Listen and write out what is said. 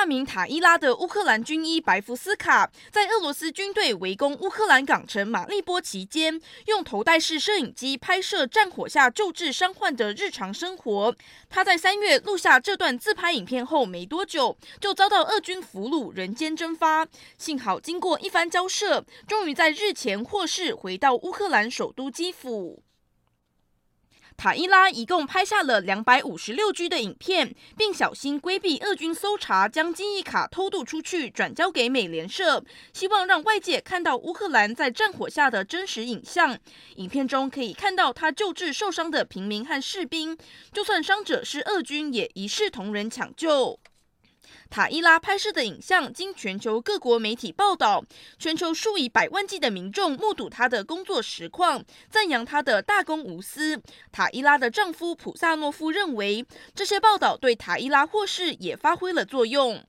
化名塔伊拉的乌克兰军医白福斯卡，在俄罗斯军队围攻乌克兰港城马利波期间，用头戴式摄影机拍摄战火下救治伤患的日常生活。他在三月录下这段自拍影片后没多久，就遭到俄军俘虏，人间蒸发。幸好经过一番交涉，终于在日前获释，回到乌克兰首都基辅。卡伊拉一共拍下了两百五十六 G 的影片，并小心规避俄军搜查，将记忆卡偷渡出去，转交给美联社，希望让外界看到乌克兰在战火下的真实影像。影片中可以看到他救治受伤的平民和士兵，就算伤者是俄军，也一视同仁抢救。塔伊拉拍摄的影像经全球各国媒体报道，全球数以百万计的民众目睹他的工作实况，赞扬他的大公无私。塔伊拉的丈夫普萨诺夫认为，这些报道对塔伊拉获释也发挥了作用。